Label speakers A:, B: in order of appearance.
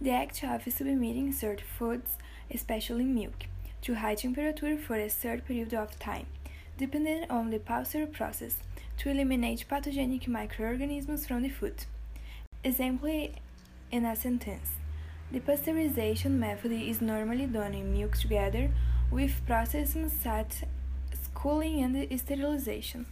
A: The act of submitting certain foods, especially milk, to high temperature for a certain period of time, depending on the Pasteur process, to eliminate pathogenic microorganisms from the food. Example in a sentence. The pasteurization method is normally done in milk together with processes such as cooling and sterilization.